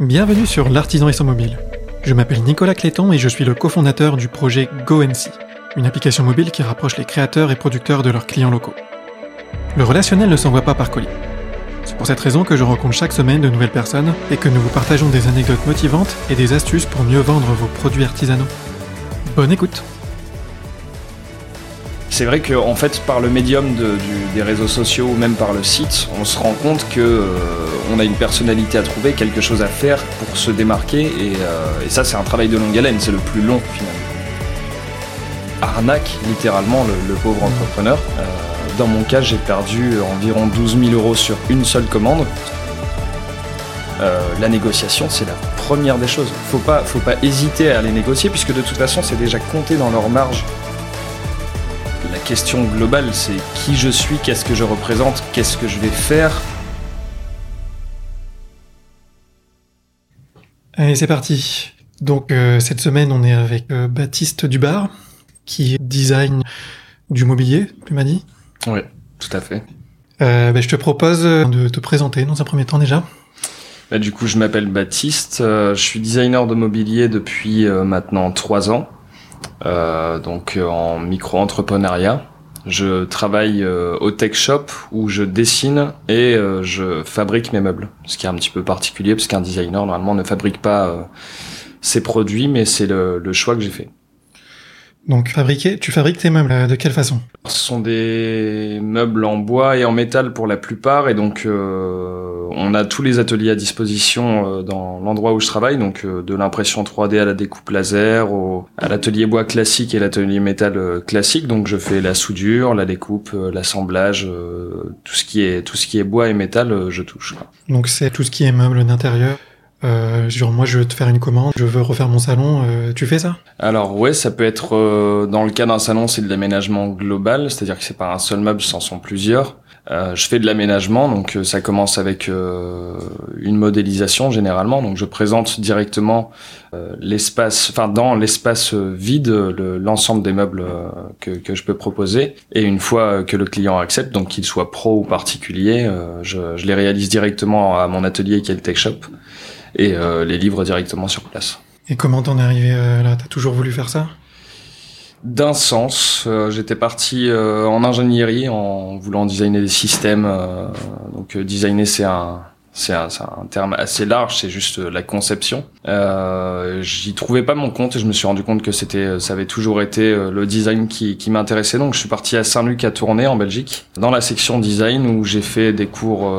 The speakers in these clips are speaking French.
Bienvenue sur l'artisan et son mobile. Je m'appelle Nicolas Cléton et je suis le cofondateur du projet GoNC, une application mobile qui rapproche les créateurs et producteurs de leurs clients locaux. Le relationnel ne s'envoie pas par colis. C'est pour cette raison que je rencontre chaque semaine de nouvelles personnes et que nous vous partageons des anecdotes motivantes et des astuces pour mieux vendre vos produits artisanaux. Bonne écoute c'est vrai qu'en fait, par le médium des réseaux sociaux ou même par le site, on se rend compte que euh, on a une personnalité à trouver, quelque chose à faire pour se démarquer, et, euh, ça, c'est un travail de longue haleine, c'est le plus long finalement. Arnaque littéralement le, pauvre entrepreneur. Euh, dans mon cas, j'ai perdu environ 12 000 euros sur une seule commande. la négociation, c'est la première des choses. Faut pas, faut pas hésiter à aller négocier, puisque de toute façon, c'est déjà compté dans leur marge question globale, c'est qui je suis, qu'est-ce que je représente, qu'est-ce que je vais faire. Allez, c'est parti. Donc euh, cette semaine, on est avec euh, Baptiste Dubar, qui design du mobilier, tu m'as dit? Oui, tout à fait. Euh, ben, je te propose de te présenter dans un premier temps déjà. Bah, du coup, je m'appelle Baptiste, je suis designer de mobilier depuis maintenant trois ans. Euh, donc euh, en micro-entrepreneuriat. Je travaille euh, au tech shop où je dessine et je fabrique mes meubles. Ce qui est un petit peu particulier parce qu'un designer normalement ne fabrique pas ses produits, mais c'est le, choix que j'ai fait. Donc fabriquer, tu fabriques tes meubles de quelle façon? Ce sont des meubles en bois et en métal pour la plupart et donc on a tous les ateliers à disposition euh, dans l'endroit où je travaille, donc euh, de l'impression 3D à la découpe laser, au, à l'atelier bois classique et l'atelier métal euh, classique. Donc je fais la soudure, la découpe, l'assemblage, tout ce qui est tout ce qui est bois et métal, je touche. Donc c'est tout ce qui est meuble d'intérieur? Euh, genre moi je veux te faire une commande, je veux refaire mon salon, tu fais ça? Alors ouais, ça peut être dans le cas d'un salon, c'est de l'aménagement global, c'est-à-dire que c'est pas un seul meuble, ce sont plusieurs. Euh, je fais de l'aménagement, donc euh, ça commence avec euh, une modélisation généralement. Donc je présente directement l'espace, enfin dans l'espace vide, l'ensemble des meubles que, que, je peux proposer. Et une fois que le client accepte, donc qu'il soit pro ou particulier, je, je, les réalise directement à mon atelier qui est le Tech Shop et les livre directement sur place. Et comment t'en es arrivé là? T'as toujours voulu faire ça? D'un sens. Euh, j'étais parti euh, en ingénierie en voulant designer des systèmes. Euh, donc designer c'est un c'est un, un, terme assez large, c'est juste la conception. J'y trouvais pas mon compte et je me suis rendu compte que c'était, ça avait toujours été le design qui, qui m'intéressait. Donc je suis parti à Saint-Luc à Tournai en Belgique, dans la section design où j'ai fait des cours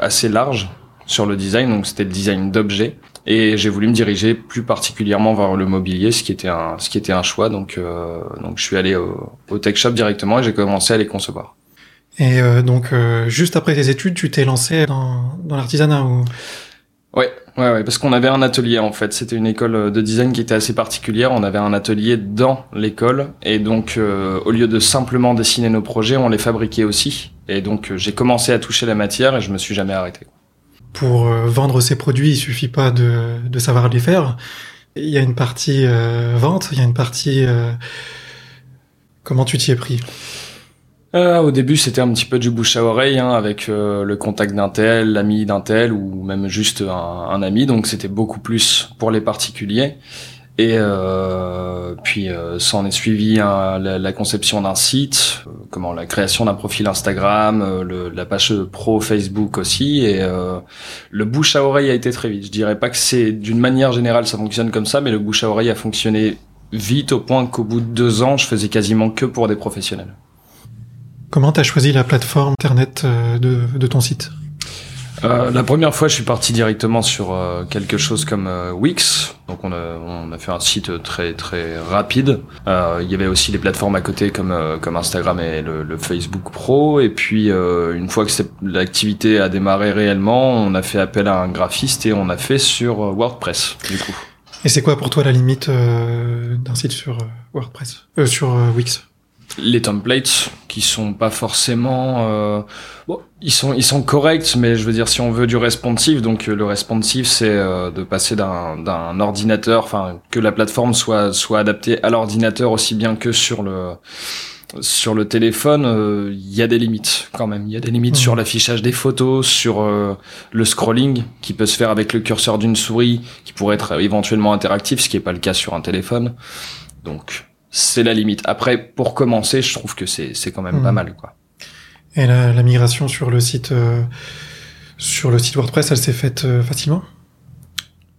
assez larges sur le design. Donc c'était le design d'objets. Et j'ai voulu me diriger plus particulièrement vers le mobilier, ce qui était un, ce qui était un choix. Donc, euh, donc je suis allé au, au, tech shop directement et j'ai commencé à les concevoir. Et euh, donc, euh, juste après tes études, tu t'es lancé dans, dans l'artisanat ou? Ouais, ouais, ouais, parce qu'on avait un atelier en fait. C'était une école de design qui était assez particulière. On avait un atelier dans l'école et donc euh, au lieu de simplement dessiner nos projets, on les fabriquait aussi. Et donc j'ai commencé à toucher la matière et je me suis jamais arrêté pour euh, vendre ses produits, il suffit pas de, de savoir les faire. Il y a une partie euh, vente, il y a une partie euh, comment tu t'y es pris? Euh, Au début, c'était un petit peu du bouche à oreille, hein, avec le contact d'un tel, l'ami d'un tel, ou même juste un, un ami. Donc, c'était beaucoup plus pour les particuliers. Et euh, puis euh, s'en est suivi la, la, conception d'un site, euh, comment la création d'un profil Instagram, euh, le, la page pro Facebook aussi, et euh, le bouche à oreille a été très vite. Je dirais pas que c'est d'une manière générale ça fonctionne comme ça, mais le bouche à oreille a fonctionné vite au point qu'au bout de deux ans, je faisais quasiment que pour des professionnels. Comment t'as choisi la plateforme internet de, de ton site? Euh, la première fois, je suis parti directement sur euh, quelque chose comme euh, Wix. Donc on a, on a fait un site très très rapide. Euh, il y avait aussi les plateformes à côté comme comme Instagram et le, le Facebook Pro. Et puis une fois que l'activité a démarré réellement, on a fait appel à un graphiste et on a fait sur WordPress du coup. Et c'est quoi pour toi la limite d'un site sur WordPress, sur Wix? Les templates qui sont pas forcément euh, bon ils sont ils sont corrects mais je veux dire si on veut du responsive donc euh, le responsive c'est euh, de passer d'un d'un ordinateur enfin que la plateforme soit soit adaptée à l'ordinateur aussi bien que sur le sur le téléphone, euh, il y a des limites quand même. Il y a des limites sur l'affichage des photos, sur le scrolling qui peut se faire avec le curseur d'une souris, qui pourrait être éventuellement interactif, ce qui n'est pas le cas sur un téléphone. Donc c'est la limite. Après, pour commencer, je trouve que c'est c'est quand même pas mal quoi. Et la, la, migration sur le site sur le site WordPress, elle s'est faite facilement?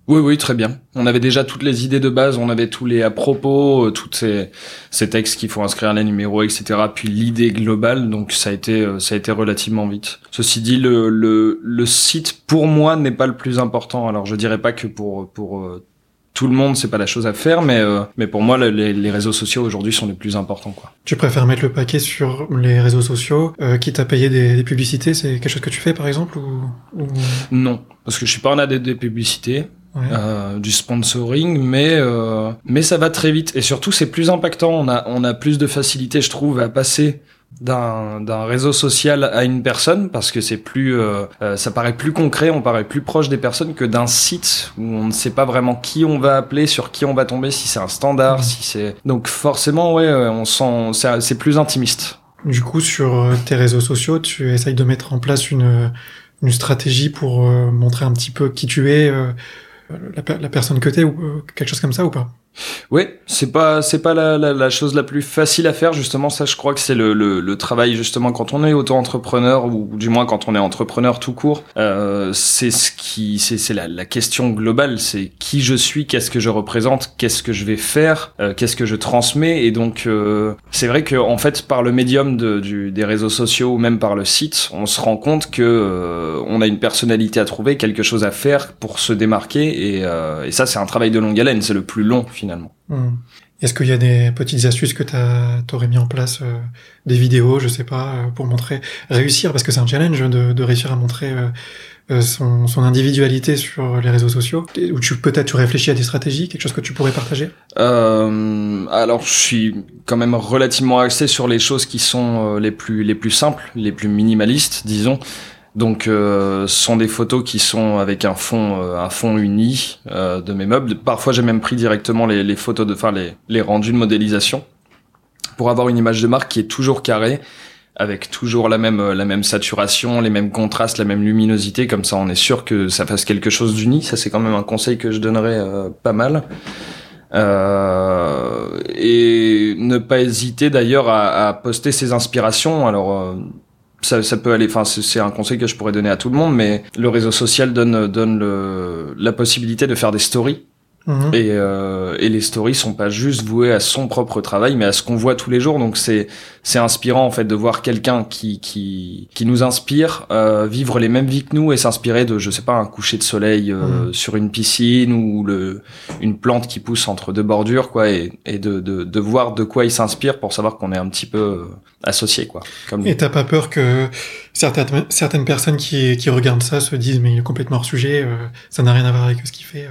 Oui, oui, très bien. On avait déjà toutes les idées de base, on avait tous les à propos, euh, tous ces, ces textes qu'il faut inscrire les numéros, etc. Puis l'idée globale, donc ça a été, euh, ça a été relativement vite. Ceci dit, le, le, le site pour moi n'est pas le plus important. Alors je dirais pas que pour pour euh, tout le monde, c'est pas la chose à faire, mais mais pour moi, les, les réseaux sociaux aujourd'hui sont les plus importants, quoi. Tu préfères mettre le paquet sur les réseaux sociaux, euh, quitte à payer des, des publicités, c'est quelque chose que tu fais, par exemple, ou, ou... Non, parce que je suis pas un adepte des publicités euh, du sponsoring, mais euh, mais ça va très vite et surtout c'est plus impactant. On a on a plus de facilité, je trouve, à passer d'un réseau social à une personne parce que c'est plus euh, euh, ça paraît plus concret, on paraît plus proche des personnes que d'un site où on ne sait pas vraiment qui on va appeler, sur qui on va tomber, si c'est un standard, si c'est donc forcément ouais, on sent c'est plus intimiste. Du coup, sur tes réseaux sociaux, tu essayes de mettre en place une une stratégie pour montrer un petit peu qui tu es la, la personne que t'es ou euh, quelque chose comme ça ou pas? Oui, c'est pas c'est pas la, la, la, chose la plus facile à faire justement. Ça, je crois que c'est le, le, le, travail justement quand on est auto-entrepreneur ou du moins quand on est entrepreneur tout court. Euh, c'est ce qui c'est c'est la, la, question globale. C'est qui je suis, qu'est-ce que je représente, qu'est-ce que je vais faire, euh, qu'est-ce que je transmets. Et donc euh, c'est vrai que en fait par le médium de, du, des réseaux sociaux ou même par le site, on se rend compte que euh, on a une personnalité à trouver, quelque chose à faire pour se démarquer. Et, euh, et ça, c'est un travail de longue haleine. C'est le plus long finalement. Hmm. Est-ce qu'il y a des petites astuces que tu aurais mis en place, euh, des vidéos, je sais pas, euh, pour montrer, réussir, parce que c'est un challenge de, de, réussir à montrer euh, son, son, individualité sur les réseaux sociaux, ou tu peut-être tu réfléchis à des stratégies, quelque chose que tu pourrais partager? Alors je suis quand même relativement axé sur les choses qui sont les plus les plus simples, les plus minimalistes, disons. Donc, euh, ce sont des photos qui sont avec un fond, euh, un fond uni euh, de mes meubles. Parfois, j'ai même pris directement les, les photos de, enfin les, les rendus de modélisation pour avoir une image de marque qui est toujours carrée, avec toujours la même, la même saturation, les mêmes contrastes, la même luminosité. Comme ça, on est sûr que ça fasse quelque chose d'uni. Ça, c'est quand même un conseil que je donnerais pas mal. et ne pas hésiter d'ailleurs à, à, poster ses inspirations. Alors ça, ça, peut aller. Enfin, c'est un conseil que je pourrais donner à tout le monde, mais le réseau social donne donne le, la possibilité de faire des stories Mhm. Et, euh, et les stories sont pas juste vouées à son propre travail, mais à ce qu'on voit tous les jours. Donc c'est c'est inspirant en fait de voir quelqu'un qui qui qui nous inspire euh, vivre les mêmes vies que nous et s'inspirer de je sais pas un coucher de soleil euh, mhm. sur une piscine ou le une plante qui pousse entre deux bordures quoi et, et de, de de voir de quoi il s'inspire pour savoir qu'on est un petit peu euh, associé quoi. Comme et t'as pas peur que certaines certaines personnes qui qui regardent ça se disent mais il est complètement hors sujet, euh, ça n'a rien à voir avec ce qu'il fait.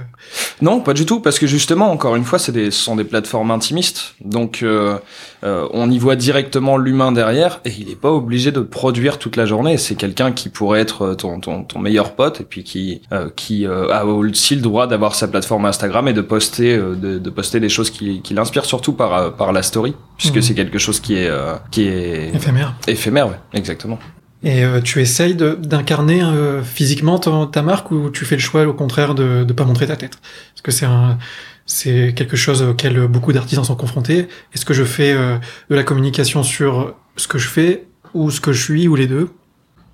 Non, pas du tout, parce que justement, encore une fois, c'est des, ce sont des plateformes intimistes, donc euh, euh, on y voit directement l'humain derrière, et il n'est pas obligé de produire toute la journée. C'est quelqu'un qui pourrait être ton, ton, ton, meilleur pote, et puis qui euh, qui a aussi le droit d'avoir sa plateforme Instagram et de poster de, de poster des choses qui, qui l'inspirent, surtout par par la story, puisque mmh. c'est quelque chose qui est qui est éphémère. Éphémère, ouais, exactement. Et euh, tu essayes d'incarner euh, physiquement ta, marque ou tu fais le choix au contraire de ne pas montrer ta tête? Parce que c'est un c'est quelque chose auquel beaucoup d'artisans sont confrontés. Est-ce que je fais euh, de la communication sur ce que je fais ou ce que je suis ou les deux?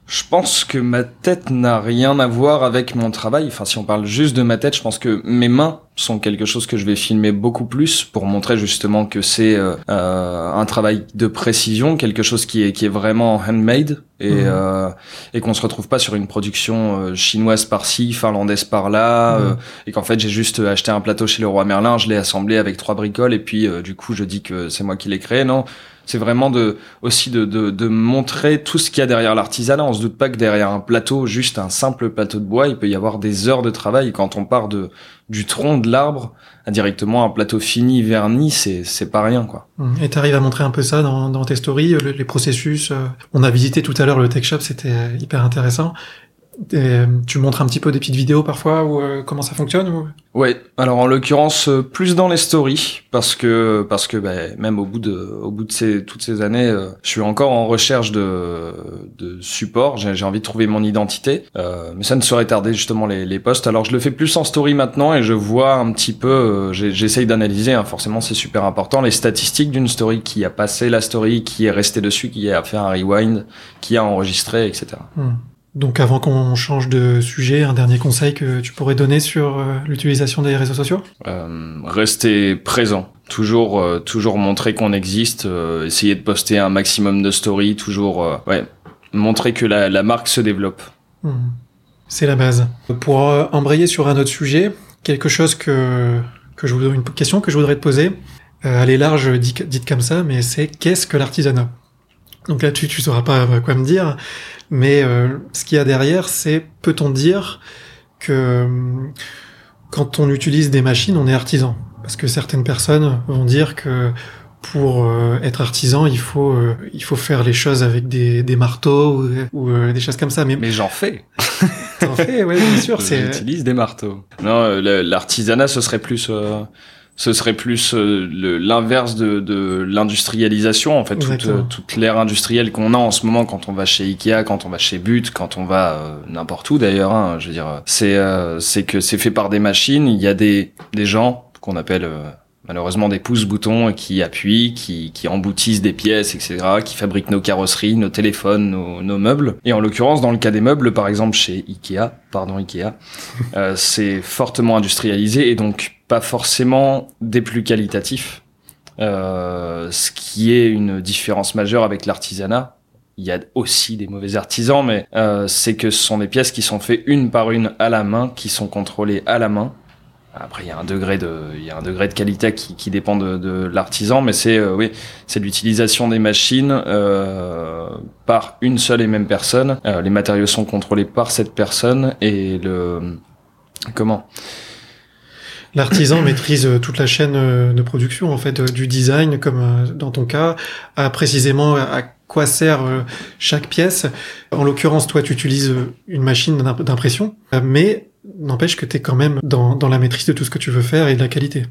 Je pense que ma tête n'a rien à voir avec mon travail. Enfin, si on parle juste de ma tête, je pense que mes mains sont quelque chose que je vais filmer beaucoup plus pour montrer justement que c'est euh, euh un travail de précision, quelque chose qui est qui est vraiment handmade et mmh. euh, et qu'on se retrouve pas sur une production euh, chinoise par-ci, finlandaise par-là, mmh. euh, et qu'en fait j'ai juste acheté un plateau chez le roi Merlin, je l'ai assemblé avec trois bricoles et puis du coup je dis que c'est moi qui l'ai créé. Non, c'est vraiment de aussi de, de, de montrer tout ce qu'il y a derrière l'artisanat. On se doute pas que derrière un plateau, juste un simple plateau de bois, il peut y avoir des heures de travail. Quand on part de du tronc de l'arbre à directement un plateau fini verni, c'est c'est pas rien quoi. Mmh. Et t'arrives à montrer un peu ça dans, dans tes stories, les processus. Euh, on a visité tout à l'heure le tech shop, c'était hyper intéressant. Tu montres un petit peu des petites vidéos parfois ou comment ça fonctionne ou... Ouais, alors en l'occurrence plus dans les stories parce que parce que bah, même au bout de au bout de ces toutes ces années, je suis encore en recherche de de support. J'ai envie de trouver mon identité, mais ça ne saurait tarder justement les les posts. Alors je le fais plus en story maintenant et je vois un petit peu, j'essaye d'analyser. Hein, forcément, c'est super important les statistiques d'une story qui a passé la story, qui est resté dessus, qui a fait un rewind, qui a enregistré, etc. Hmm. Donc avant qu'on change de sujet, un dernier conseil que tu pourrais donner sur euh, l'utilisation des réseaux sociaux? Euh, Rester présent. Toujours, euh, toujours montrer qu'on existe. Euh, essayer de poster un maximum de stories. Toujours, ouais, montrer que la, la marque se développe. Hmm. C'est la base. Pour embrayer sur un autre sujet, quelque chose que que je voudrais, une question que je voudrais te poser. elle est large, dite comme ça, mais c'est qu'est-ce que l'artisanat? Donc là-dessus, tu sauras pas quoi me dire. Mais euh, ce qu'il y a derrière, c'est peut-on dire que euh, quand on utilise des machines, on est artisan? Parce que certaines personnes vont dire que pour euh, être artisan, il faut il faut faire les choses avec des, des marteaux ou, des choses comme ça. Mais, mais j'en fais. T'en fais, oui, bien sûr. J'utilise des marteaux. Non, l'artisanat, ce serait plus ce serait plus euh, l'inverse de, de l'industrialisation en fait toute, euh, toute l'ère industrielle qu'on a en ce moment quand on va chez Ikea quand on va chez But quand on va euh, n'importe où d'ailleurs hein, je veux dire c'est c'est que c'est fait par des machines il y a des des gens qu'on appelle malheureusement des pouces-boutons qui appuient, qui, qui emboutissent des pièces, etc., qui fabriquent nos carrosseries, nos téléphones, nos, nos meubles. Et en l'occurrence, dans le cas des meubles, par exemple chez Ikea, pardon Ikea, euh, c'est fortement industrialisé et donc pas forcément des plus qualitatifs. Euh, ce qui est une différence majeure avec l'artisanat. Il y a aussi des mauvais artisans, mais euh, c'est que ce sont des pièces qui sont faites une par une à la main, qui sont contrôlées à la main, après, il y a un degré de, il y a un degré de qualité qui, qui dépend de, de l'artisan, mais c'est, euh, oui, c'est l'utilisation des machines euh, par une seule et même personne. Euh, les matériaux sont contrôlés par cette personne et le, comment? L'artisan maîtrise euh, toute la chaîne de production, en fait, du design, comme dans ton cas, à précisément à quoi sert chaque pièce. En l'occurrence, toi, tu utilises une machine d'impression, mais n'empêche que tu es quand même dans la maîtrise de tout ce que tu veux faire et de la qualité.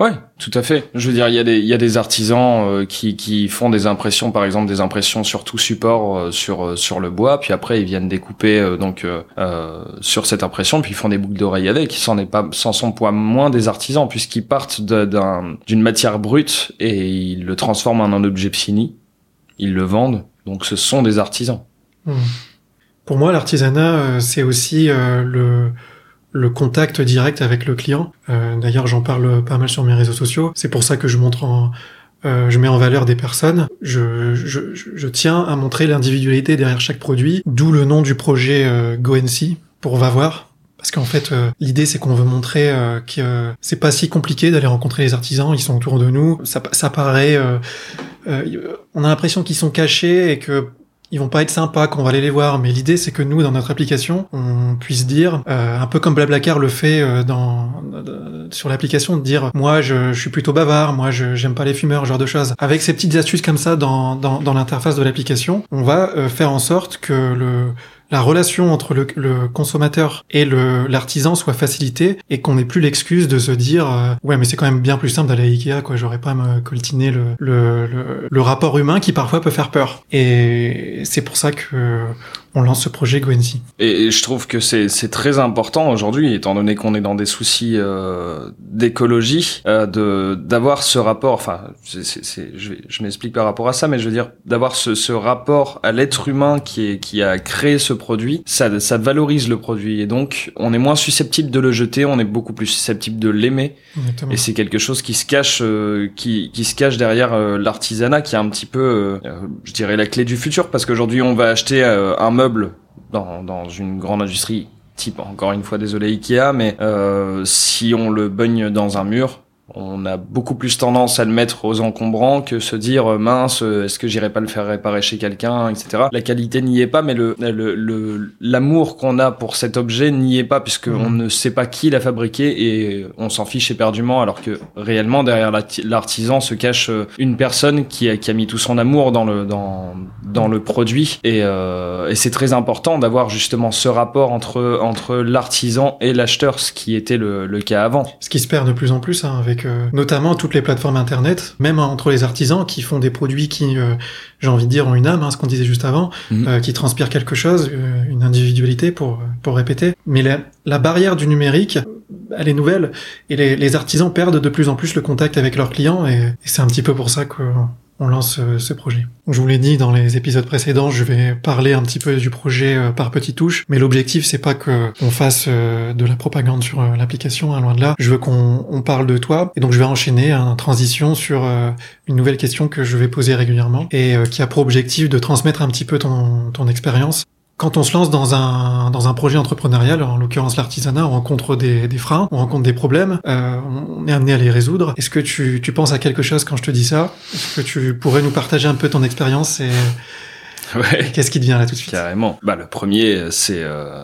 Ouais, tout à fait. Je veux dire, il y a des, il y a des artisans euh, qui, qui font des impressions, par exemple des impressions sur tout support euh, sur euh, sur le bois, puis après ils viennent découper donc sur cette impression, puis ils font des boucles d'oreilles avec. Ils s'en est pas, sans son poids moins des artisans puisqu'ils partent d'un, d'une matière brute et ils le transforment en un objet fini. Ils le vendent, donc ce sont des artisans. Mmh. Pour moi, l'artisanat, euh, c'est aussi euh, le, le contact direct avec le client. Euh, d'ailleurs, j'en parle pas mal sur mes réseaux sociaux. C'est pour ça que je montre en, je mets en valeur des personnes. Je, je, je tiens à montrer l'individualité derrière chaque produit, d'où le nom du projet euh, GoNC pour va voir. Parce qu'en fait, l'idée c'est qu'on veut montrer que c'est pas si compliqué d'aller rencontrer les artisans, ils sont autour de nous. Ça, ça paraît, on a l'impression qu'ils sont cachés et que ils vont pas être sympas qu'on va aller les voir, mais l'idée c'est que nous dans notre application, on puisse dire euh, un peu comme Blablacar le fait euh, dans sur l'application de dire moi je, je, suis plutôt bavard, moi je j'aime pas les fumeurs, genre de choses. Avec ces petites astuces comme ça dans dans, dans l'interface de l'application, on va euh, faire en sorte que le la relation entre le, consommateur et l'artisan soit facilitée et qu'on n'ait plus l'excuse de se dire euh, ouais mais c'est quand même bien plus simple d'aller à Ikea quoi. J'aurais pas à me coltiner le, le, le rapport humain qui parfois peut faire peur. Et c'est pour ça que on lance ce projet Gwency. Et je trouve que c'est très important aujourd'hui, étant donné qu'on est dans des soucis euh, d'écologie, euh, de d'avoir ce rapport. Enfin, je, je m'explique par rapport à ça, mais je veux dire d'avoir ce, ce rapport à l'être humain qui est qui a créé ce produit. Ça ça valorise le produit et donc on est moins susceptible de le jeter, on est beaucoup plus susceptible de l'aimer. Et c'est quelque chose qui se cache euh, qui qui se cache derrière euh, l'artisanat, qui est un petit peu, euh, je dirais la clé du futur, parce qu'aujourd'hui on va acheter un dans, une grande industrie type encore une fois désolé Ikea mais euh, si on le baigne dans un mur on a beaucoup plus tendance à le mettre aux encombrants que se dire euh, mince, euh, est-ce que j'irai pas le faire réparer chez quelqu'un, etc. La qualité n'y est pas, mais le l'amour qu'on a pour cet objet n'y est pas puisque mmh. on ne sait pas qui l'a fabriqué et on s'en fiche éperdument alors que réellement derrière l'artisan se cache euh, une personne qui a, qui a mis tout son amour dans le dans dans le produit et, et c'est très important d'avoir justement ce rapport entre entre l'artisan et l'acheteur, ce qui était le, le cas avant. Ce qui se perd de plus en plus hein, avec notamment toutes les plateformes internet, même entre les artisans qui font des produits qui, euh, j'ai envie de dire, ont une âme, hein, ce qu'on disait juste avant, mhm. euh, qui transpirent quelque chose, euh, une individualité pour pour répéter. Mais la, barrière du numérique, elle est nouvelle et les, artisans perdent de plus en plus le contact avec leurs clients et, et c'est un petit peu pour ça que on lance euh, ce projet. Je vous l'ai dit dans les épisodes précédents, je vais parler un petit peu du projet euh, par petites touches, mais l'objectif c'est pas que on fasse euh, de la propagande sur l'application, hein, loin de là. Je veux qu'on parle de toi, et donc je vais enchaîner en transition sur une nouvelle question que je vais poser régulièrement et qui a pour objectif de transmettre un petit peu ton expérience quand on se lance dans un, dans un projet entrepreneurial, en l'occurrence l'artisanat, on rencontre des, des, freins, on rencontre des problèmes, euh, on est amené à les résoudre. Est-ce que tu, tu penses à quelque chose quand je te dis ça? Est-ce que tu pourrais nous partager un peu ton expérience et, ouais. qu'est-ce qui te vient là tout de suite? Carrément. Bah, le premier, c'est euh,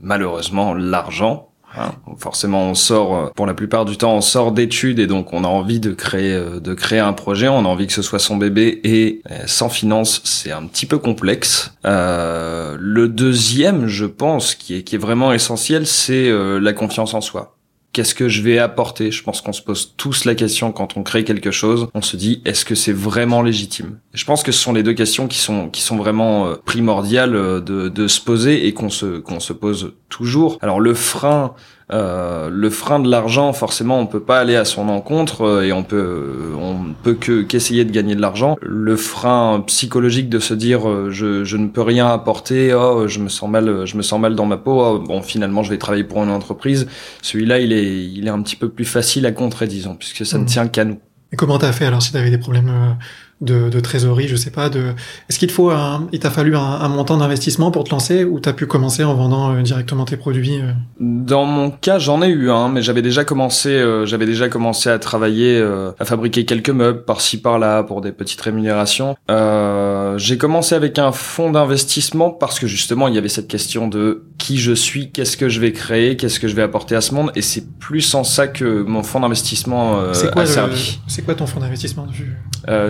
malheureusement l'argent. Hein. Forcément, on sort, euh, pour la plupart du temps, on sort d'études et donc on a envie de créer, euh, de créer un projet. On a envie que ce soit son bébé et euh, sans finance, c'est un petit peu complexe. Le deuxième, je pense, qui est vraiment essentiel, c'est la confiance en soi qu'est-ce que je vais apporter? Je pense qu'on se pose tous la question quand on crée quelque chose. On se dit est-ce que c'est vraiment légitime? Je pense que ce sont les deux questions qui sont qui sont vraiment primordiales de, de se poser et qu'on se qu'on se pose toujours. Alors le frein euh, le frein de l'argent, forcément, on peut pas aller à son encontre euh, et on peut, euh, on peut que qu'essayer de gagner de l'argent. Le frein psychologique de se dire je, je ne peux rien apporter, oh je me sens mal, je me sens mal dans ma peau. Oh, bon, finalement, je vais travailler pour une entreprise. Celui-là, il est, il est un petit peu plus facile à contrer, disons, puisque ça ne mmh. tient qu'à nous. Et comment t'as fait alors si t'avais des problèmes de, de, trésorerie, je sais pas. De... Est-ce qu'il te faut un, il t'a fallu un, montant d'investissement pour te lancer ou t'as pu commencer en vendant euh, directement tes produits euh? Dans mon cas, j'en ai eu un, mais j'avais déjà commencé, euh, j'avais déjà commencé à travailler, à fabriquer quelques meubles par-ci par-là pour des petites rémunérations. j'ai commencé avec un fonds d'investissement parce que justement il y avait cette question de qui je suis, qu'est-ce que je vais créer, qu'est-ce que je vais apporter à ce monde, et c'est plus en ça que mon fonds d'investissement a servi. C'est quoi ton fonds d'investissement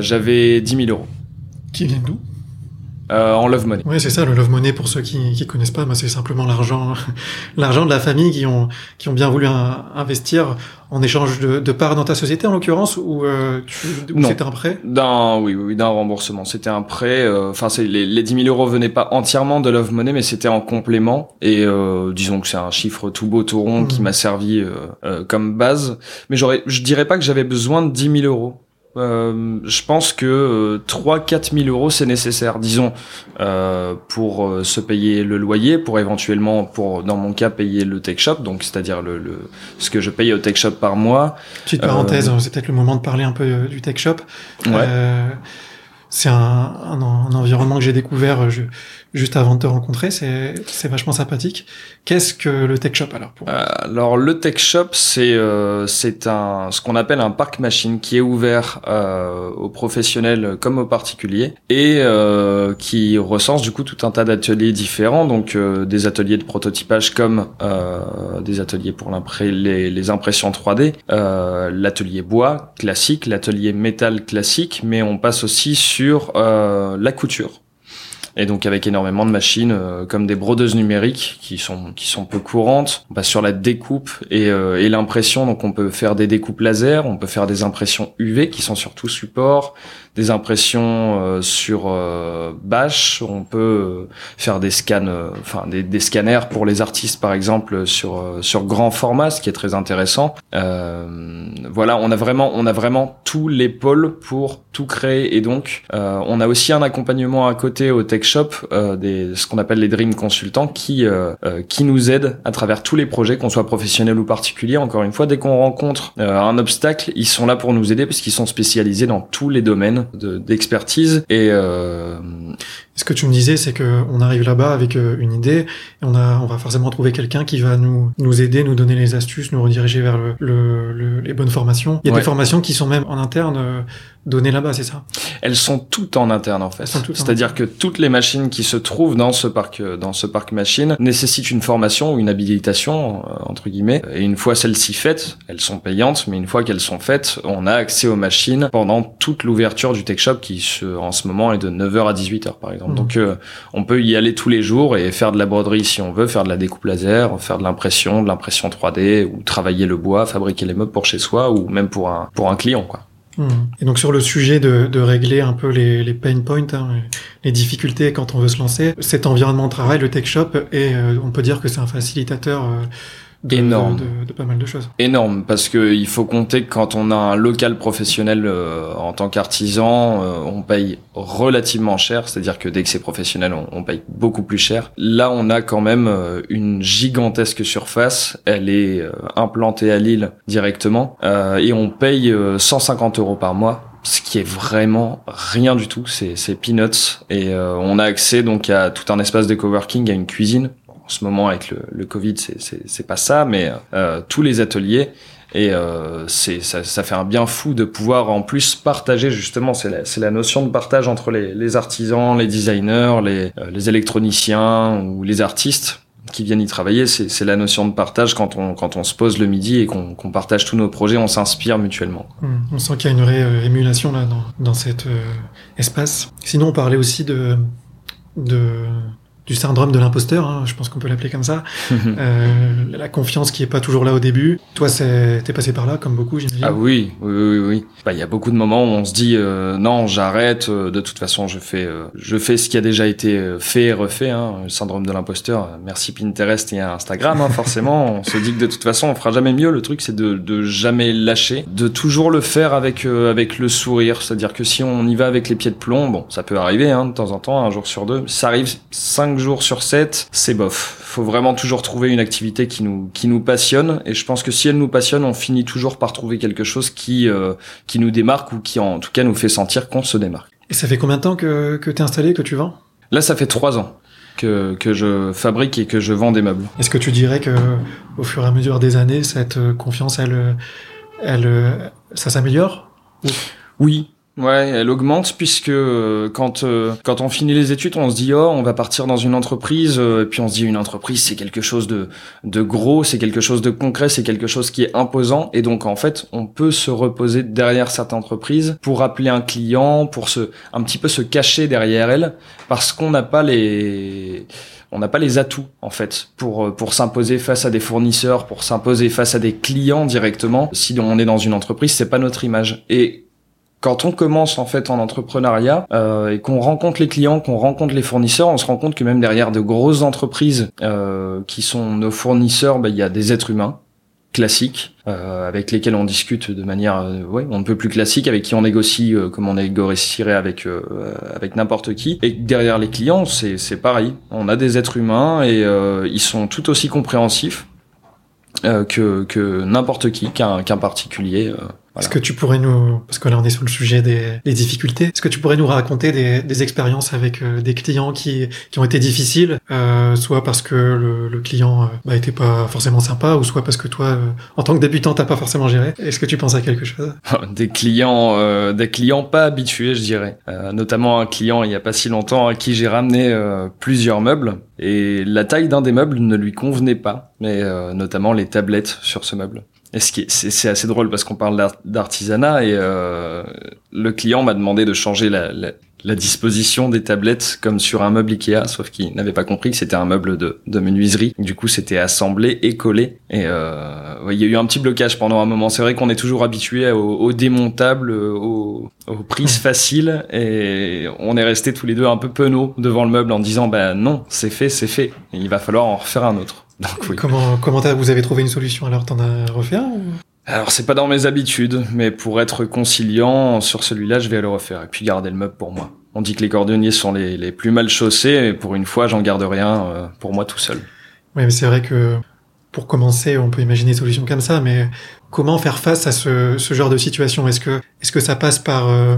J'avais 10 000 euros. Qui vient d'où? Euh, en love money. Oui, c'est ça, le love money pour ceux qui qui connaissent pas, bah, c'est simplement l'argent l'argent de la famille qui ont qui ont bien voulu investir en échange de, de parts dans ta société en l'occurrence ou, euh, c'était un prêt? D'un oui oui d'un remboursement. C'était un prêt. Euh, enfin, c'est les, les 10 000 euros venaient pas entièrement de love money, mais c'était en complément. Et euh, disons que c'est un chiffre tout beau tout rond qui mmh. m'a servi euh, comme base. Mais j'aurais, je dirais pas que j'avais besoin de 10 000 euros. Euh, je pense que euh, 3-4 000 euros c'est nécessaire, disons, euh, pour euh, se payer le loyer, pour éventuellement, pour dans mon cas, payer le tech shop, donc c'est-à-dire le, le, ce que je paye au tech shop par mois. Petite parenthèse, c'est peut-être le moment de parler un peu du tech shop. Ouais. c'est un, un, un, environnement que j'ai découvert. Je, juste avant de te rencontrer. C'est, vachement sympathique. Qu'est-ce que le Tech Shop alors euh, Alors le Tech Shop, c'est euh, c'est un ce qu'on appelle un parc machine qui est ouvert euh, aux professionnels comme aux particuliers et qui recense du coup tout un tas d'ateliers différents. Donc des ateliers de prototypage comme des ateliers pour les, les impressions 3D, l'atelier bois classique, l'atelier métal classique, mais on passe aussi sur la couture et donc avec énormément de machines euh, comme des brodeuses numériques qui sont qui sont peu courantes. On passe sur la découpe et, euh, et l'impression. Donc on peut faire des découpes laser, on peut faire des impressions UV qui sont surtout support, des impressions euh, sur euh, Bash, on peut euh, faire des scans, enfin des, des, scanners pour les artistes par exemple sur sur grand format, ce qui est très intéressant. voilà, on a vraiment on a vraiment tous les pôles pour tout créer et donc on a aussi un accompagnement à côté au Tech Shop, des ce qu'on appelle les Dream Consultants qui qui nous aident à travers tous les projets, qu'on soit professionnels ou particuliers. Encore une fois, dès qu'on rencontre un obstacle, ils sont là pour nous aider parce qu'ils sont spécialisés dans tous les domaines d'expertise et euh... Ce que tu me disais, c'est que on arrive là-bas avec euh, une idée, et on a, on va forcément trouver quelqu'un qui va nous nous aider, nous donner les astuces, nous rediriger vers le, le, les bonnes formations. Il y a des formations qui sont même en interne euh, données là-bas, c'est ça? Elles sont toutes en interne en fait. C'est-à-dire que toutes les machines qui se trouvent dans ce parc dans ce parc machine nécessitent une formation ou une habilitation entre guillemets. Et une fois celles-ci faites, elles sont payantes, mais une fois qu'elles sont faites, on a accès aux machines pendant toute l'ouverture du tech shop qui en ce moment est de 9h à 18h par exemple. Mmh. Donc euh, on peut y aller tous les jours et faire de la broderie si on veut, faire de la découpe laser, faire de l'impression, de l'impression 3D ou travailler le bois, fabriquer les meubles pour chez soi ou même pour un pour un client quoi. Mmh. Et donc sur le sujet de, de régler un peu les, les pain points, hein, les difficultés quand on veut se lancer, cet environnement de travail, le tech shop, et euh, on peut dire que c'est un facilitateur euh, énorme. De, pas mal de choses. Énorme, parce que il faut compter que quand on a un local professionnel euh, en tant qu'artisan, euh, on paye relativement cher, c'est-à-dire que dès que c'est professionnel, on, paye beaucoup plus cher. Là, on a quand même euh, une gigantesque surface, elle est implantée à Lille directement, et on paye 150 euros par mois ce qui est vraiment rien du tout, c'est peanuts et on a accès donc à tout un espace de coworking, à une cuisine en ce moment avec le, le Covid, c'est pas ça, mais euh, tous les ateliers et euh, ça, fait un bien fou de pouvoir en plus partager justement c'est la, notion de partage entre les, artisans les designers les, euh, les électroniciens ou les artistes qui viennent y travailler c'est la notion de partage quand on quand on se pose le midi et qu'on partage tous nos projets on s'inspire mutuellement mmh. on sent qu'il y a une vraie euh, émulation là dans, dans cet espace sinon on parlait aussi de de du syndrome de l'imposteur, hein, je pense qu'on peut l'appeler comme ça. euh, la confiance qui est pas toujours là au début. Toi, t'es passé par là, comme beaucoup, j'imagine. Ah oui, oui, oui, oui. Bah, il y a beaucoup de moments où on se dit euh, non, j'arrête. Euh, de toute façon, je fais, euh, je fais ce qui a déjà été fait et refait. Hein, le syndrome de l'imposteur. Merci Pinterest et Instagram, hein, forcément. on se dit que de toute façon, on fera jamais mieux. Le truc, c'est de, de jamais lâcher, de toujours le faire avec avec le sourire. C'est-à-dire que si on y va avec les pieds de plomb, bon, ça peut arriver hein, de temps en temps, un jour sur deux. Ça arrive cinq jours sur 7, c'est bof. Faut vraiment toujours trouver une activité qui nous qui nous passionne et je pense que si elle nous passionne, on finit toujours par trouver quelque chose qui euh, qui nous démarque ou qui en tout cas nous fait sentir qu'on se démarque. Et ça fait combien de temps que que t'es installé, que tu vends? Là, ça fait trois ans que que je fabrique et que je vends des meubles. Est-ce que tu dirais que au fur et à mesure des années, cette confiance, elle elle ça s'améliore? Oui, Ouais, elle augmente puisque euh, quand euh, quand on finit les études, on se dit oh, on va partir dans une entreprise euh, et puis on se dit une entreprise c'est quelque chose de de gros, c'est quelque chose de concret, c'est quelque chose qui est imposant et donc en fait, on peut se reposer derrière cette entreprise pour appeler un client, pour se un petit peu se cacher derrière elle parce qu'on n'a pas les on n'a pas les atouts en fait pour pour s'imposer face à des fournisseurs, pour s'imposer face à des clients directement. Si on est dans une entreprise, c'est pas notre image. Et quand on commence en fait en entrepreneuriat euh, et qu'on rencontre les clients, qu'on rencontre les fournisseurs, on se rend compte que même derrière de grosses entreprises euh, qui sont nos fournisseurs, bah, il y a des êtres humains classiques euh, avec lesquels on discute de manière euh, on ne peut plus classique avec qui on négocie comme on négocierait avec avec n'importe qui. Et derrière les clients c'est c'est pareil. On a des êtres humains et ils sont tout aussi compréhensifs que que n'importe qui qu'un qu'un particulier est-ce que tu pourrais nous, parce que là on est sur le sujet des, des difficultés, est-ce que tu pourrais nous raconter des, des expériences avec euh, des clients qui, qui ont été difficiles, euh, soit parce que le, le client euh, bah, était pas forcément sympa, ou soit parce que toi, euh, en tant que débutant, t'as pas forcément géré? Est-ce que tu penses à quelque chose? Des clients, des clients pas habitués, je dirais. notamment un client il y a pas si longtemps à qui j'ai ramené plusieurs meubles et la taille d'un des meubles ne lui convenait pas, mais notamment les tablettes sur ce meuble. Et c'est assez drôle parce qu'on parle d'artisanat et euh, le client m'a demandé de changer la, la, la, disposition des tablettes comme sur un meuble Ikea, sauf qu'il n'avait pas compris que c'était un meuble de, de menuiserie. Du coup, c'était assemblé et collé. Et euh, il y a eu un petit blocage pendant un moment. C'est vrai qu'on est toujours habitué au, au aux, prises faciles, et on est resté tous les deux un peu penauds devant le meuble en disant, ben non, c'est fait, c'est fait. Et il va falloir en refaire un autre. Comment, comment vous avez trouvé une solution? Alors T'en as refait un Alors c'est pas dans mes habitudes, mais pour être conciliant sur celui-là, je vais le refaire et puis garder le meuble pour moi. On dit que les cordonniers sont les, les plus mal chaussés, et pour une fois, j'en garde rien euh, pour moi tout seul. Oui, mais c'est vrai que pour commencer, on peut imaginer des solutions comme ça, mais comment faire face à ce, ce genre de situation? Est-ce que, est-ce que ça passe par euh,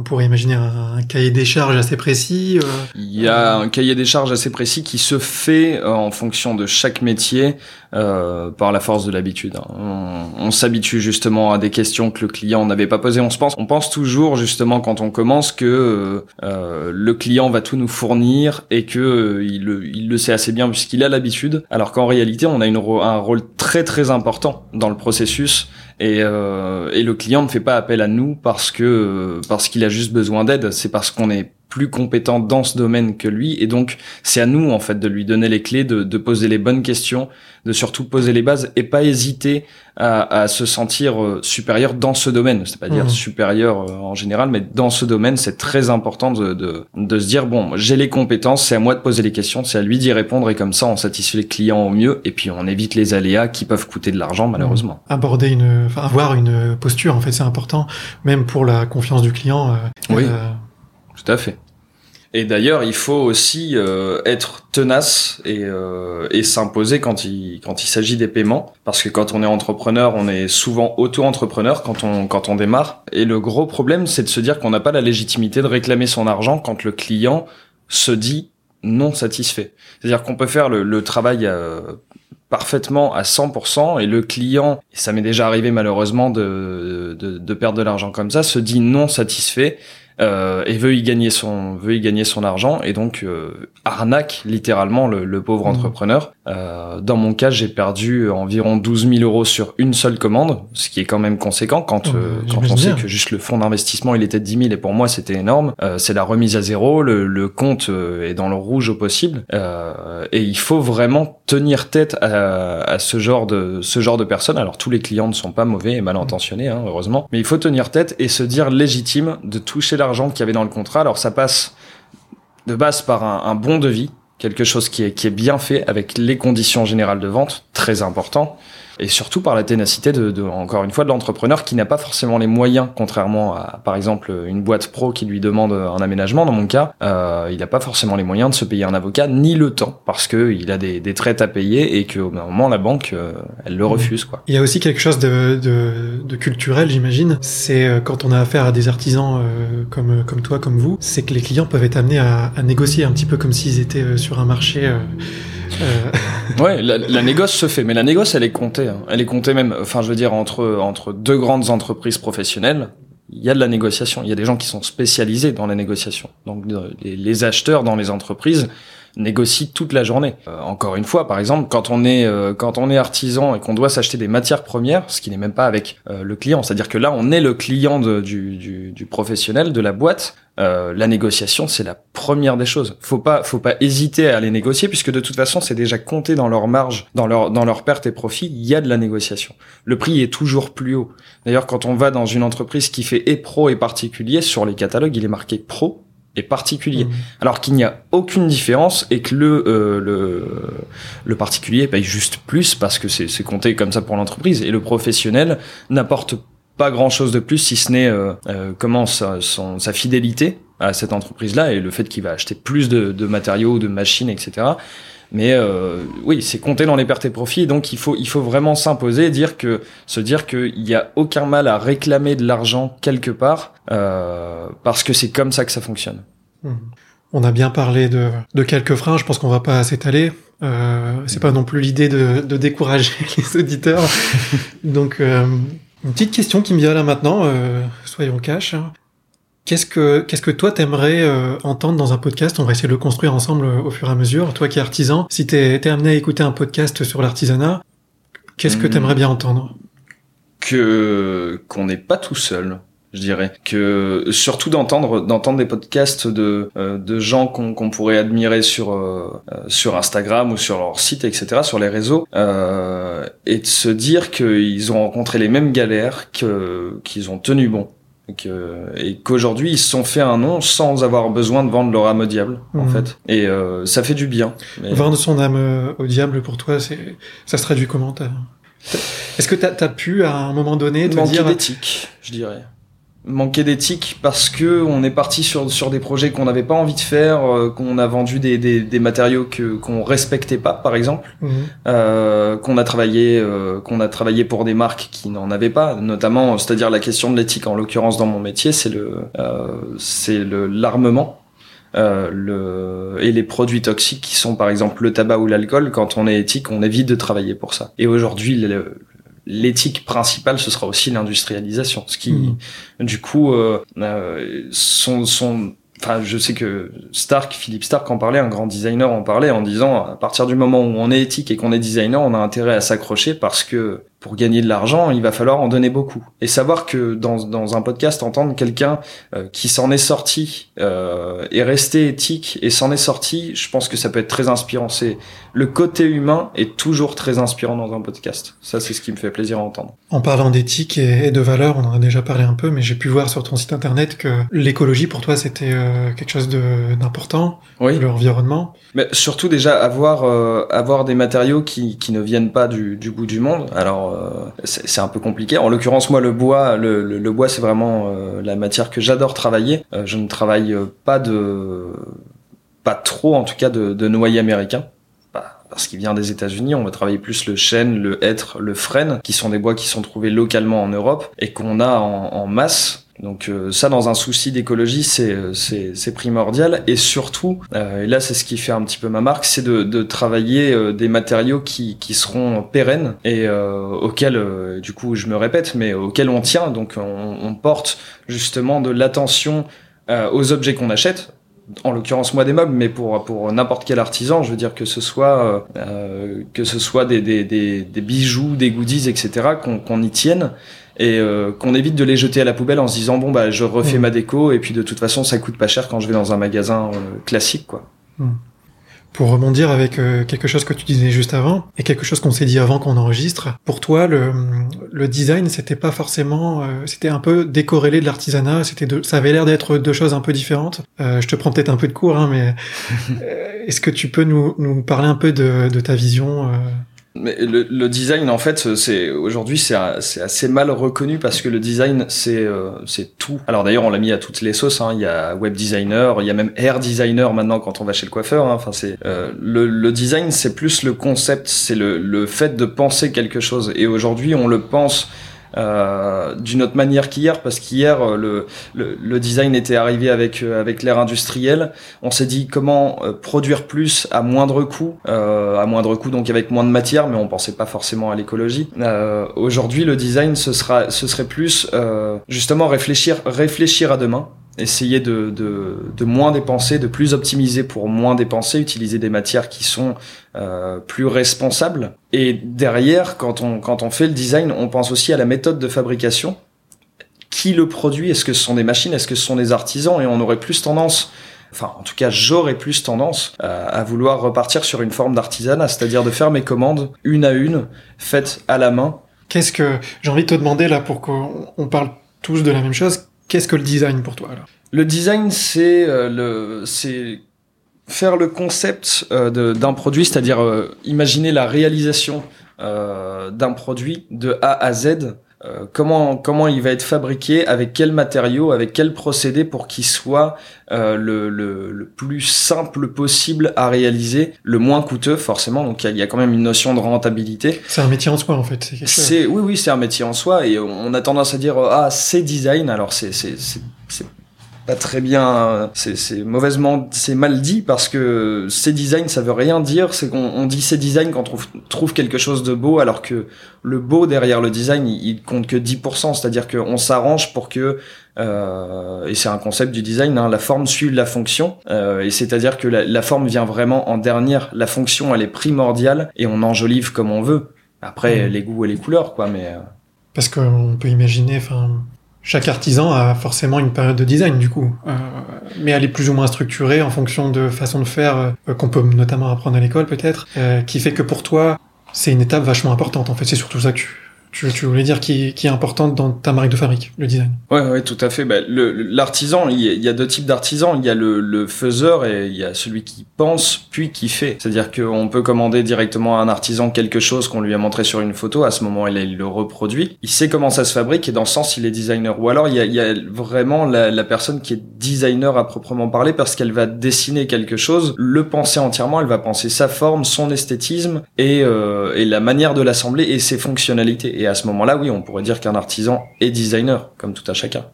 on pourrait imaginer un, cahier des charges assez précis. Euh, Il y a un cahier des charges assez précis qui se fait euh, en fonction de chaque métier euh, par la force de l'habitude. Hein. On, s'habitue justement à des questions que le client n'avait pas posées. On se pense, on pense toujours justement quand on commence que le client va tout nous fournir et que il, le, il, le, sait assez bien puisqu'il a l'habitude. Alors qu'en réalité, on a une, un rôle très très important dans le processus et, euh, et, le client ne fait pas appel à nous parce que parce qu'il a juste besoin d'aide. C'est parce qu'on est plus compétent dans ce domaine que lui et donc c'est à nous en fait de lui donner les clés de, de, poser les bonnes questions de surtout poser les bases et pas hésiter à, à se sentir euh, supérieur dans ce domaine c'est pas dire mmh. supérieur euh, en général mais dans ce domaine c'est très important de, de, de se dire bon j'ai les compétences c'est à moi de poser les questions c'est à lui d'y répondre et comme ça on satisfait les clients au mieux et puis on évite les aléas qui peuvent coûter de l'argent malheureusement mmh. aborder une enfin avoir une posture en fait c'est important même pour la confiance du client euh, oui tout à fait. Et d'ailleurs, il faut aussi euh, être tenace et, euh, et s'imposer quand il quand il s'agit des paiements, parce que quand on est entrepreneur, on est souvent auto-entrepreneur quand on quand on démarre. Et le gros problème, c'est de se dire qu'on n'a pas la légitimité de réclamer son argent quand le client se dit non satisfait. C'est-à-dire qu'on peut faire le, travail euh, parfaitement à 100% et le client, et ça m'est déjà arrivé malheureusement de, de perdre de l'argent comme ça, se dit non satisfait euh, et veut y gagner son veut y gagner son argent et donc euh, arnaque littéralement le, le pauvre mmh. entrepreneur. Euh, dans mon cas, j'ai perdu environ 12 000 euros sur une seule commande, ce qui est quand même conséquent quand euh, quand on sait que juste le fonds d'investissement il était de 10 000 et pour moi c'était énorme. Euh, c'est la remise à zéro, le, le compte est dans le rouge au possible et il faut vraiment tenir tête à, à, ce genre de ce genre de personnes. Alors tous les clients ne sont pas mauvais et mal intentionnés, hein, heureusement, mais il faut tenir tête et se dire légitime de toucher l'argent qu'il y avait dans le contrat. Alors ça passe de base par un, un bon devis, quelque chose qui est, qui est bien fait avec les conditions générales de vente, très important et surtout par la ténacité de, de encore une fois de l'entrepreneur qui n'a pas forcément les moyens, contrairement à par exemple une boîte pro qui lui demande un aménagement. Dans mon cas, euh, il n'a pas forcément les moyens de se payer un avocat ni le temps parce que il a des, des traites à payer et qu'au moment la banque euh, elle le mmh. refuse quoi. Il y a aussi quelque chose de, de, de culturel, j'imagine. C'est euh, quand on a affaire à des artisans euh, comme comme toi, comme vous, c'est que les clients peuvent être amenés à, à négocier un petit peu comme s'ils étaient sur un marché. Ouais, la, la, négoce se fait, mais la négoce, elle est comptée. Hein. Elle est comptée même, enfin, je veux dire, entre entre deux grandes entreprises professionnelles, il y a de la négociation. Il y a des gens qui sont spécialisés dans la négociation. Donc, les, les acheteurs dans les entreprises négocient toute la journée. Euh, encore une fois, par exemple, quand on est euh, quand on est artisan et qu'on doit s'acheter des matières premières, ce qui n'est même pas avec euh, le client, c'est-à-dire que là, on est le client de, du, du, du, professionnel de la boîte. Euh, la négociation, c'est la première des choses. Faut pas, faut pas hésiter à les négocier puisque de toute façon, c'est déjà compté dans leur marge, dans leur, dans leur perte et profit. Il y a de la négociation. Le prix est toujours plus haut. D'ailleurs, quand on va dans une entreprise qui fait et pro et particulier, sur les catalogues, il est marqué pro et particulier. Mmh. Alors qu'il n'y a aucune différence et que le, euh, le, le particulier paye juste plus parce que c'est compté comme ça pour l'entreprise et le professionnel n'apporte pas grand chose de plus si ce n'est euh, euh, comment sa, son, sa fidélité à cette entreprise-là et le fait qu'il va acheter plus de, de matériaux, de machines, etc. Mais euh, oui, c'est compté dans les pertes et profits, donc il faut il faut vraiment s'imposer, dire que se dire qu'il n'y a aucun mal à réclamer de l'argent quelque part, euh, parce que c'est comme ça que ça fonctionne. Mmh. On a bien parlé de, de quelques freins, je pense qu'on va pas s'étaler. Euh, c'est pas non plus l'idée de, de décourager les auditeurs. donc euh, une petite question qui me vient là maintenant, euh, soyons cash. Qu'est-ce que qu'est-ce que toi t'aimerais euh, entendre dans un podcast? On va essayer de le construire ensemble euh, au fur et à mesure. Toi qui es artisan, si t'es es amené à écouter un podcast sur l'artisanat, qu'est-ce que t'aimerais bien entendre? Que qu'on n'est pas tout seul je dirais. Que surtout d'entendre d'entendre des podcasts de euh, de gens qu'on pourrait admirer sur euh, euh, sur Instagram ou sur leur site etc sur les réseaux euh, et de se dire qu'ils ont rencontré les mêmes galères que qu'ils ont tenu bon et qu'aujourd'hui ils se sont fait un nom sans avoir besoin de vendre leur âme au diable en mmh. fait et euh, ça fait du bien mais... vendre son âme au diable pour toi c'est ça se traduit comment est-ce que t'as as pu à un moment donné te Manquer dire d'éthique je dirais manquer d'éthique parce que on est parti sur sur des projets qu'on n'avait pas envie de faire, euh, qu'on a vendu des, des, des matériaux que qu'on respectait pas, par exemple, Mhm. euh, qu'on a travaillé euh, qu'on a travaillé pour des marques qui n'en avaient pas, notamment, c'est-à-dire la question de l'éthique. En l'occurrence, dans mon métier, c'est le euh, c'est le l'armement. Euh, le et les produits toxiques qui sont par exemple le tabac ou l'alcool quand on est éthique on évite de travailler pour ça et aujourd'hui le- l'éthique principale ce sera aussi l'industrialisation ce qui Mhm. du coup euh, euh, son son enfin je sais que Stark Philippe Stark en parlait un grand designer en parlait en disant à partir du moment où on est éthique et qu'on est designer on a intérêt à s'accrocher parce que pour gagner de l'argent, il va falloir en donner beaucoup. Et savoir que dans, dans un podcast, entendre quelqu'un euh, qui s'en est sorti, euh, est resté éthique et s'en est sorti, je pense que ça peut être très inspirant. C'est le côté humain est toujours très inspirant dans un podcast. Ça, c'est ce qui me fait plaisir à entendre. En parlant d'éthique et, et de valeurs, on en a déjà parlé un peu, mais j'ai pu voir sur ton site internet que l'écologie pour toi c'était euh, quelque chose de- d'important, Oui. l'environnement. Mais surtout déjà avoir euh, avoir des matériaux qui, qui ne viennent pas du, du bout du monde. Alors euh, c'est un peu compliqué. En l'occurrence moi le bois le, bois c'est vraiment euh, la matière que j'adore travailler. Euh, je ne travaille pas de pas trop en tout cas de, noyer américain. Pas- Parce qu'il vient des États-Unis, on va travailler plus le chêne, le hêtre, le frêne, qui sont des bois qui sont trouvés localement en Europe et qu'on a en masse. Donc euh, ça, dans un souci d'écologie, c'est euh, primordial. Et surtout, euh, et là c'est ce qui fait un petit peu ma marque, c'est de, de travailler des matériaux qui, qui seront pérennes et auxquels, du coup, je me répète, mais auxquels on tient. Donc on, on porte justement de l'attention aux objets qu'on achète. En l'occurrence moi des meubles, mais pour pour n'importe quel artisan, je veux dire que ce soit euh, que ce soit des, des, des, des bijoux, des goodies, etc. qu'on qu'on y tienne et euh, qu'on évite de les jeter à la poubelle en se disant bon bah je refais Mm. ma déco et puis de toute façon ça coûte pas cher quand je vais dans un magasin euh, classique quoi. Pour rebondir avec euh, quelque chose que tu disais juste avant et quelque chose qu'on s'est dit avant qu'on enregistre, pour toi le, le design c'était pas forcément, euh, c'était un peu décorrélé de l'artisanat, c'était ça avait l'air d'être deux choses un peu différentes. Euh, je te prends peut-être un peu de cours, hein, mais euh, est-ce que tu peux nous, nous parler un peu de, de ta vision euh, Mais le, le design, en fait, c'est aujourd'hui c'est assez mal reconnu parce que le design c'est euh, c'est tout. Alors d'ailleurs, on l'a mis à toutes les sauces. hein. Il y a web designer, il y a même hair designer maintenant quand on va chez le coiffeur. hein. Enfin, c'est euh, le, le design, c'est plus le concept, c'est le, le fait de penser quelque chose. Et aujourd'hui, on le pense. Euh, d'une autre manière qu'hier parce qu'hier euh, le, le, le design était arrivé avec euh, avec l'ère industrielle on s'est dit comment produire plus à moindre coût, euh, à moindre coût donc avec moins de matière, mais on pensait pas forcément à l'écologie. Euh, Aujourd'hui, le design, ce sera, ce serait plus justement réfléchir, réfléchir à demain. Essayer de, de, moins dépenser, de plus optimiser pour moins dépenser, utiliser des matières qui sont euh, plus responsables. Et derrière, quand on, quand on fait le design, on pense aussi à la méthode de fabrication. Qui le produit? Est-ce que ce sont des machines? Est-ce que ce sont des artisans? Et on aurait plus tendance enfin en tout cas j'aurais plus tendance euh, à vouloir repartir sur une forme d'artisanat, c'est-à-dire de faire mes commandes une à une, faites à la main. Qu'est-ce que j'ai envie de te demander là pour qu'on on parle tous de la même chose Qu'est-ce que le design pour toi Le design, c'est euh, c'est faire le concept euh, d'un produit, c'est-à-dire euh, imaginer la réalisation d'un produit de A à Z. euh, comment comment il va être fabriqué, avec quel matériau, avec quel procédé pour qu'il soit euh, le, le, le plus simple possible à réaliser, le moins coûteux forcément. Donc il y a- il y, a quand même une notion de rentabilité. C'est un métier en soi en fait. C'est oui oui c'est un métier en soi et on a tendance à dire ah c'est design alors c'est c'est pas très bien c'est mauvaisement c'est mal dit parce que c'est design ça veut rien dire. C'est qu'on on dit c'est design quand on trouve, trouve quelque chose de beau alors que le beau derrière le design il, il compte que 10% c'est-à-dire qu'on s'arrange pour que euh, et c'est un concept du design hein, la forme suit la fonction. Euh, et c'est-à-dire que la, la forme vient vraiment en dernière. La fonction elle est primordiale et on enjolive comme on veut. Après, Mhm. les goûts et les couleurs, quoi, mais... euh, Parce qu'on peut imaginer, enfin, chaque artisan a forcément une période de design du coup, Euh, mais elle est plus ou moins structurée en fonction de façon de faire euh, qu'on peut notamment apprendre à l'école peut-être, euh, qui fait que pour toi c'est une étape vachement importante. En fait, c'est surtout ça que tu, tu, tu voulais dire qui, qui est importante dans ta marque de fabrique, le design. Ouais, ouais, tout à fait. Bah, L'artisan, il y a deux types d'artisans. Il y a le, le faiseur et il y a celui qui pense puis qui fait. C'est-à-dire qu'on peut commander directement à un artisan quelque chose qu'on lui a montré sur une photo. À ce moment-là, il le reproduit. Il sait comment ça se fabrique et dans ce sens, il est designer. Ou alors, il y a, il y a vraiment la, la personne qui est designer à proprement parler parce qu'elle va dessiner quelque chose, le penser entièrement. Elle va penser sa forme, son esthétisme et, euh, et la manière de l'assembler et ses fonctionnalités. Et à ce moment-là, oui, on pourrait dire qu'un artisan est designer, comme tout à chacun.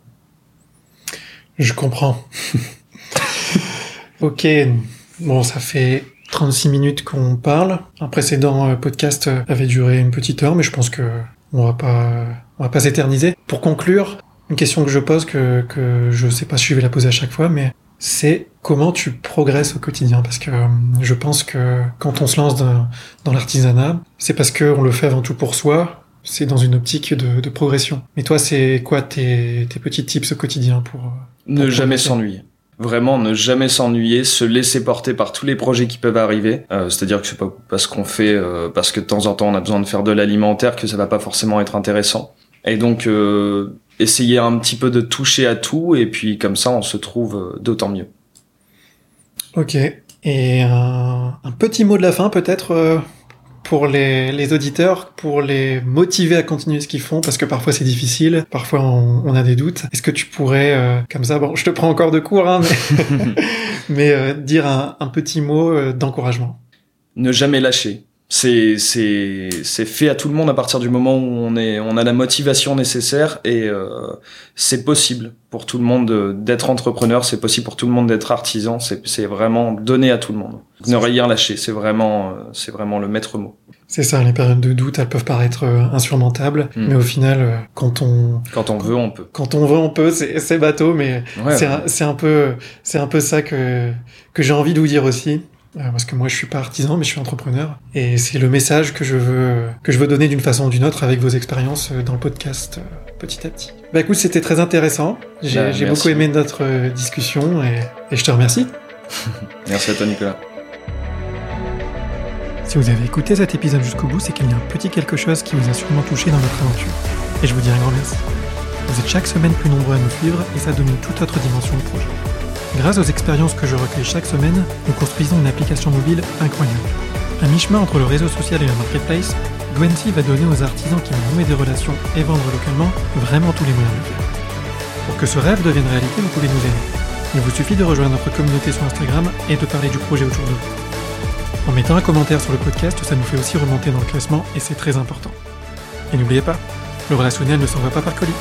Je comprends. ok, bon, ça fait 36 minutes qu'on parle. Un précédent euh, podcast euh, avait duré une petite heure, mais je pense que on va pas, on va pas s'éterniser. Pour conclure, une question que je pose, que, que je sais pas si je vais la poser à chaque fois, mais c'est comment tu progresses au quotidien? Parce que euh, je pense que quand on se lance dans, dans l'artisanat, c'est parce qu'on le fait avant tout pour soi, c'est dans une optique de, de progression. Mais toi, c'est quoi tes, tes petits tips au quotidien pour... euh, Ne jamais s'ennuyer. Vraiment, ne jamais s'ennuyer, se laisser porter par tous les projets qui peuvent arriver. Euh, C'est-à-dire que c'est pas parce qu'on fait, euh, parce que de temps en temps on a besoin de faire de l'alimentaire que ça va pas forcément être intéressant. Et donc, euh, essayer un petit peu de toucher à tout et puis comme ça on se trouve d'autant mieux. Ok. Et un, un petit mot de la fin peut-être euh, pour les, les auditeurs, pour les motiver à continuer ce qu'ils font, parce que parfois c'est difficile, parfois on, on a des doutes. Est-ce que tu pourrais, euh, comme ça, bon, je te prends encore de cours, hein, mais, mais euh, dire un, un petit mot euh, d'encouragement ne jamais lâcher. C'est c'est c'est fait à tout le monde à partir du moment où on est on a la motivation nécessaire et euh, c'est possible pour tout le monde de- d'être entrepreneur, c'est possible pour tout le monde d'être artisan, c'est c'est vraiment donné à tout le monde. Ne rien lâcher, c'est vraiment euh, c'est vraiment le maître mot. C'est ça, les périodes de doute, elles peuvent paraître euh, insurmontables, Mm. mais au final, euh, quand on Quand on veut, on peut. quand on veut, on peut. C'est c'est bateau, mais Ouais, c'est un, c'est un peu c'est un peu ça que que j'ai envie de vous dire aussi parce que moi je suis pas artisan mais je suis entrepreneur et c'est le message que je veux que je veux donner d'une façon ou d'une autre avec vos expériences euh, dans le podcast euh, petit à petit. Bah écoute c'était très intéressant j'ai Bah, beaucoup aimé notre euh, discussion et, et je te remercie. Merci à toi Nicolas. Si vous avez écouté cet épisode jusqu'au bout c'est qu'il y a un petit quelque chose qui vous a sûrement touché dans notre aventure et je vous dis un grand merci. Vous êtes chaque semaine plus nombreux à nous suivre et ça donne une toute autre dimension au projet. Grâce aux expériences que je recueille chaque semaine, nous construisons une application mobile incroyable. À mi-chemin entre le réseau social et le marketplace, Gwency va donner aux artisans qui veulent nouer des relations et vendre localement vraiment tous les moyens. Pour que ce rêve devienne réalité, vous pouvez nous aider. Il vous suffit de rejoindre notre communauté sur Instagram et de parler du projet autour de vous. En mettant un commentaire sur le podcast, ça nous fait aussi remonter dans le classement et c'est très important. Et n'oubliez pas, le relationnel ne s'en va pas par colis.